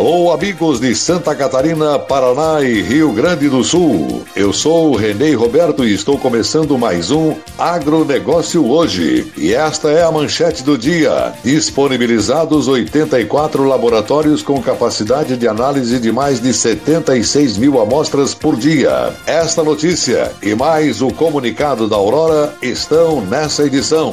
Alô, amigos de Santa Catarina, Paraná e Rio Grande do Sul. Eu sou o Renê Roberto e estou começando mais um Agronegócio Hoje. E esta é a manchete do dia. Disponibilizados 84 laboratórios com capacidade de análise de mais de 76 mil amostras por dia. Esta notícia e mais o comunicado da Aurora estão nessa edição.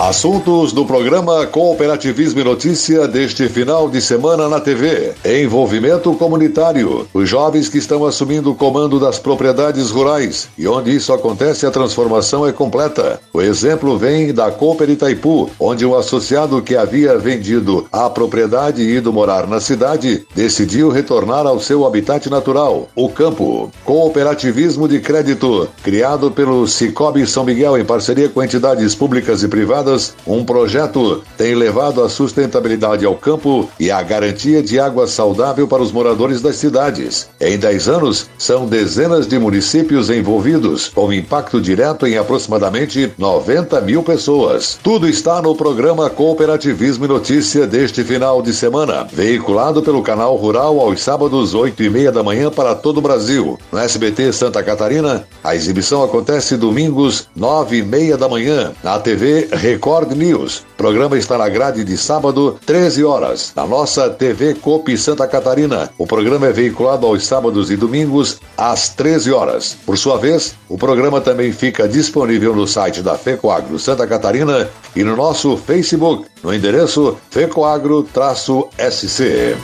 Assuntos do programa Cooperativismo e Notícia deste final de semana na TV. Envolvimento comunitário. Os jovens que estão assumindo o comando das propriedades rurais. E onde isso acontece, a transformação é completa. O exemplo vem da Cooper Itaipu, onde um associado que havia vendido a propriedade e ido morar na cidade decidiu retornar ao seu habitat natural, o campo. Cooperativismo de crédito, criado pelo Cicobi São Miguel em parceria com entidades públicas e privadas um projeto tem levado a sustentabilidade ao campo e a garantia de água saudável para os moradores das cidades. Em 10 anos, são dezenas de municípios envolvidos, com impacto direto em aproximadamente 90 mil pessoas. Tudo está no programa Cooperativismo e Notícia deste final de semana, veiculado pelo canal Rural aos sábados, 8 e meia da manhã para todo o Brasil. No SBT Santa Catarina, a exibição acontece domingos, 9 e meia da manhã, na TV Record Record News. O programa está na grade de sábado, 13 horas, na nossa TV Copi Santa Catarina. O programa é veiculado aos sábados e domingos, às 13 horas. Por sua vez, o programa também fica disponível no site da FECOAGRO Santa Catarina e no nosso Facebook, no endereço FECOAGRO-SC.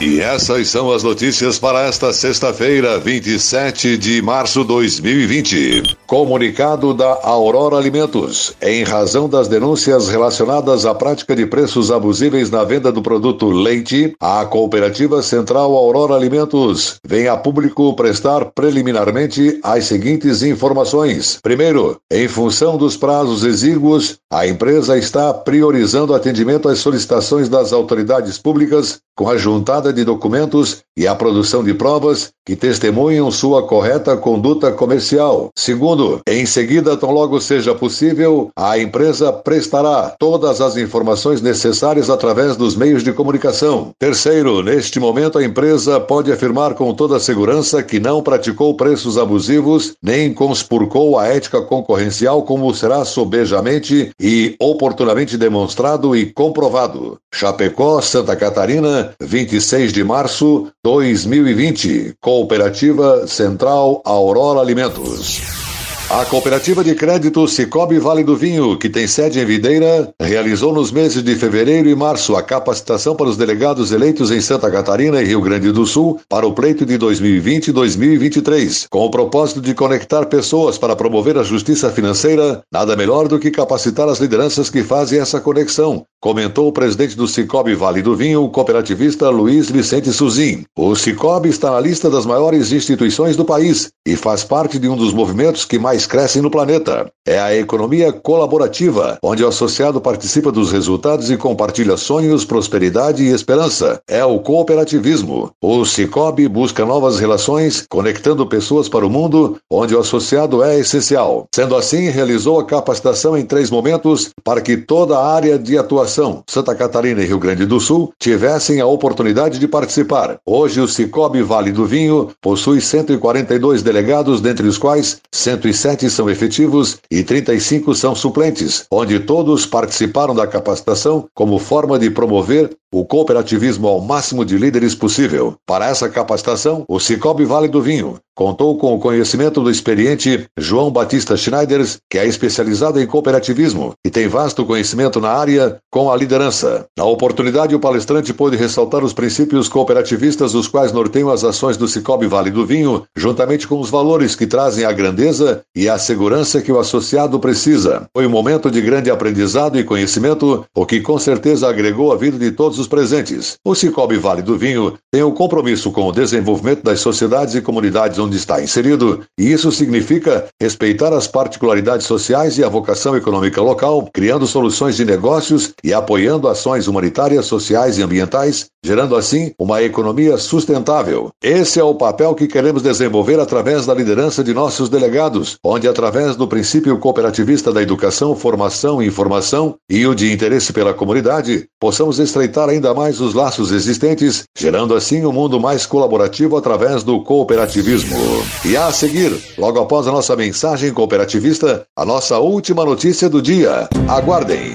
E essas são as notícias para esta sexta-feira, 27 de março de 2020. Comunicado da Aurora Alimentos. Em razão das denúncias relacionadas à prática de preços abusíveis na venda do produto leite, a Cooperativa Central Aurora Alimentos vem a público prestar preliminarmente as seguintes informações. Primeiro, em função dos prazos exíguos, a empresa está priorizando atendimento às solicitações das autoridades públicas com a juntada de documentos e a produção de provas que testemunham sua correta conduta comercial. Segundo, em seguida, tão logo seja possível, a empresa prestará todas as informações necessárias através dos meios de comunicação. Terceiro, neste momento a empresa pode afirmar com toda segurança que não praticou preços abusivos nem conspurcou a ética concorrencial como será sobejamente e oportunamente demonstrado e comprovado. Chapecó, Santa Catarina, 26 de março 2020. Cooperativa Central Aurora Alimentos. A cooperativa de crédito Cicobi Vale do Vinho, que tem sede em Videira, realizou nos meses de fevereiro e março a capacitação para os delegados eleitos em Santa Catarina e Rio Grande do Sul para o pleito de 2020 e 2023. Com o propósito de conectar pessoas para promover a justiça financeira, nada melhor do que capacitar as lideranças que fazem essa conexão, comentou o presidente do Cicobi Vale do Vinho, o cooperativista Luiz Vicente Suzin. O Cicobi está na lista das maiores instituições do país e faz parte de um dos movimentos que mais mais crescem no planeta. É a economia colaborativa, onde o associado participa dos resultados e compartilha sonhos, prosperidade e esperança. É o cooperativismo. O Cicobi busca novas relações, conectando pessoas para o mundo, onde o associado é essencial. Sendo assim, realizou a capacitação em três momentos para que toda a área de atuação, Santa Catarina e Rio Grande do Sul, tivessem a oportunidade de participar. Hoje, o Cicobi Vale do Vinho possui 142 delegados, dentre os quais 106 27 são efetivos e 35 são suplentes, onde todos participaram da capacitação como forma de promover o cooperativismo ao máximo de líderes possível. Para essa capacitação, o Cicobi Vale do Vinho contou com o conhecimento do experiente João Batista Schneiders, que é especializado em cooperativismo e tem vasto conhecimento na área com a liderança. Na oportunidade, o palestrante pôde ressaltar os princípios cooperativistas os quais norteiam as ações do Cicobi Vale do Vinho, juntamente com os valores que trazem a grandeza e a segurança que o associado precisa. Foi um momento de grande aprendizado e conhecimento, o que com certeza agregou a vida de todos os presentes. O Cicobi Vale do Vinho tem um compromisso com o desenvolvimento das sociedades e comunidades onde está inserido, e isso significa respeitar as particularidades sociais e a vocação econômica local, criando soluções de negócios e apoiando ações humanitárias, sociais e ambientais, gerando assim uma economia sustentável. Esse é o papel que queremos desenvolver através da liderança de nossos delegados, onde através do princípio cooperativista da educação, formação e informação e o de interesse pela comunidade, possamos estreitar ainda mais os laços existentes, gerando assim um mundo mais colaborativo através do cooperativismo. E a seguir, logo após a nossa mensagem cooperativista, a nossa última notícia do dia. Aguardem.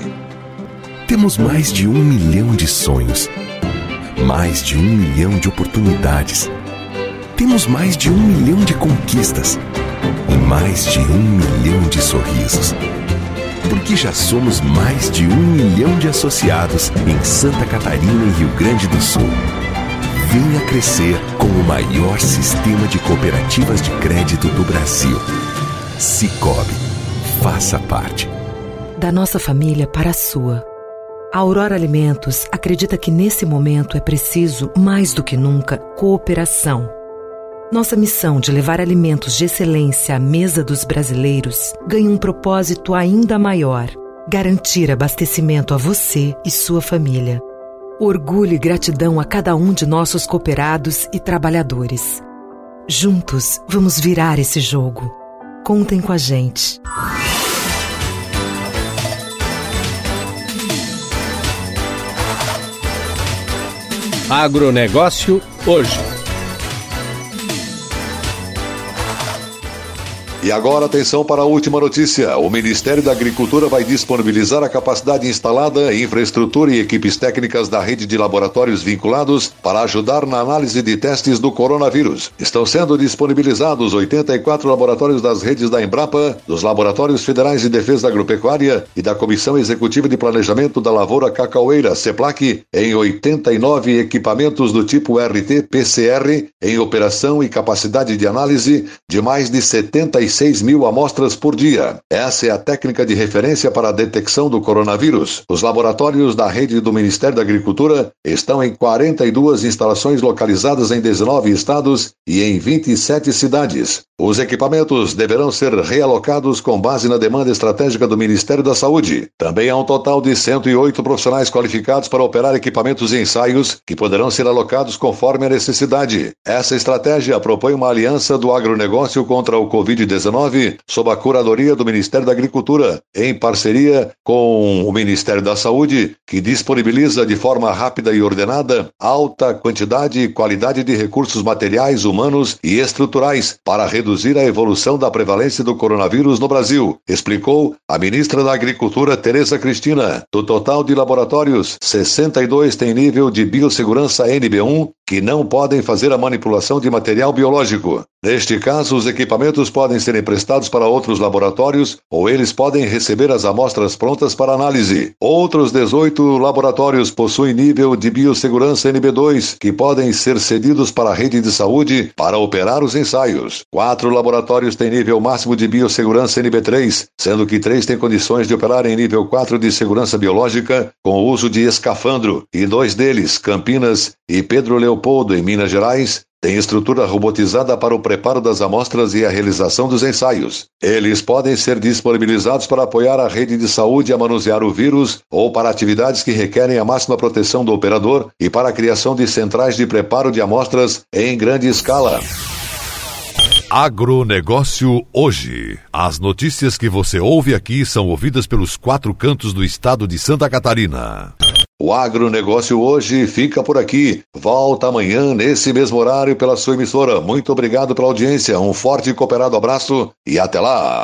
Temos mais de um milhão de sonhos, mais de um milhão de oportunidades. Temos mais de um milhão de conquistas e mais de um milhão de sorrisos. Porque já somos mais de um milhão de associados em Santa Catarina e Rio Grande do Sul. Venha crescer com o maior sistema de cooperativas de crédito do Brasil. Cicobi. Faça parte. Da nossa família para a sua. A Aurora Alimentos acredita que nesse momento é preciso, mais do que nunca, cooperação. Nossa missão de levar alimentos de excelência à mesa dos brasileiros ganha um propósito ainda maior: garantir abastecimento a você e sua família. Orgulho e gratidão a cada um de nossos cooperados e trabalhadores. Juntos, vamos virar esse jogo. Contem com a gente. Agronegócio hoje. E agora atenção para a última notícia. O Ministério da Agricultura vai disponibilizar a capacidade instalada, infraestrutura e equipes técnicas da rede de laboratórios vinculados para ajudar na análise de testes do coronavírus. Estão sendo disponibilizados 84 laboratórios das redes da Embrapa, dos Laboratórios Federais de Defesa Agropecuária e da Comissão Executiva de Planejamento da Lavoura Cacaueira, CEPLAC, em 89 equipamentos do tipo RT-PCR em operação e capacidade de análise de mais de 75 36 mil amostras por dia. Essa é a técnica de referência para a detecção do coronavírus. Os laboratórios da rede do Ministério da Agricultura estão em 42 instalações localizadas em 19 estados e em 27 cidades. Os equipamentos deverão ser realocados com base na demanda estratégica do Ministério da Saúde. Também há um total de 108 profissionais qualificados para operar equipamentos e ensaios que poderão ser alocados conforme a necessidade. Essa estratégia propõe uma aliança do agronegócio contra o Covid-19 sob a curadoria do Ministério da Agricultura, em parceria com o Ministério da Saúde, que disponibiliza de forma rápida e ordenada alta quantidade e qualidade de recursos materiais, humanos e estruturais para reduzir a evolução da prevalência do coronavírus no Brasil, explicou a ministra da Agricultura Tereza Cristina. Do total de laboratórios, 62 têm nível de biossegurança NB1 que não podem fazer a manipulação de material biológico. Neste caso, os equipamentos podem ser emprestados para outros laboratórios ou eles podem receber as amostras prontas para análise. Outros 18 laboratórios possuem nível de biossegurança NB2, que podem ser cedidos para a rede de saúde para operar os ensaios. Quatro laboratórios têm nível máximo de biossegurança NB3, sendo que três têm condições de operar em nível 4 de segurança biológica com o uso de escafandro, e dois deles, Campinas e Pedro Leopoldo, em Minas Gerais, tem estrutura robotizada para o preparo das amostras e a realização dos ensaios. Eles podem ser disponibilizados para apoiar a rede de saúde a manusear o vírus ou para atividades que requerem a máxima proteção do operador e para a criação de centrais de preparo de amostras em grande escala. Agronegócio hoje. As notícias que você ouve aqui são ouvidas pelos quatro cantos do estado de Santa Catarina. O agronegócio hoje fica por aqui. Volta amanhã, nesse mesmo horário, pela sua emissora. Muito obrigado pela audiência. Um forte e cooperado abraço e até lá.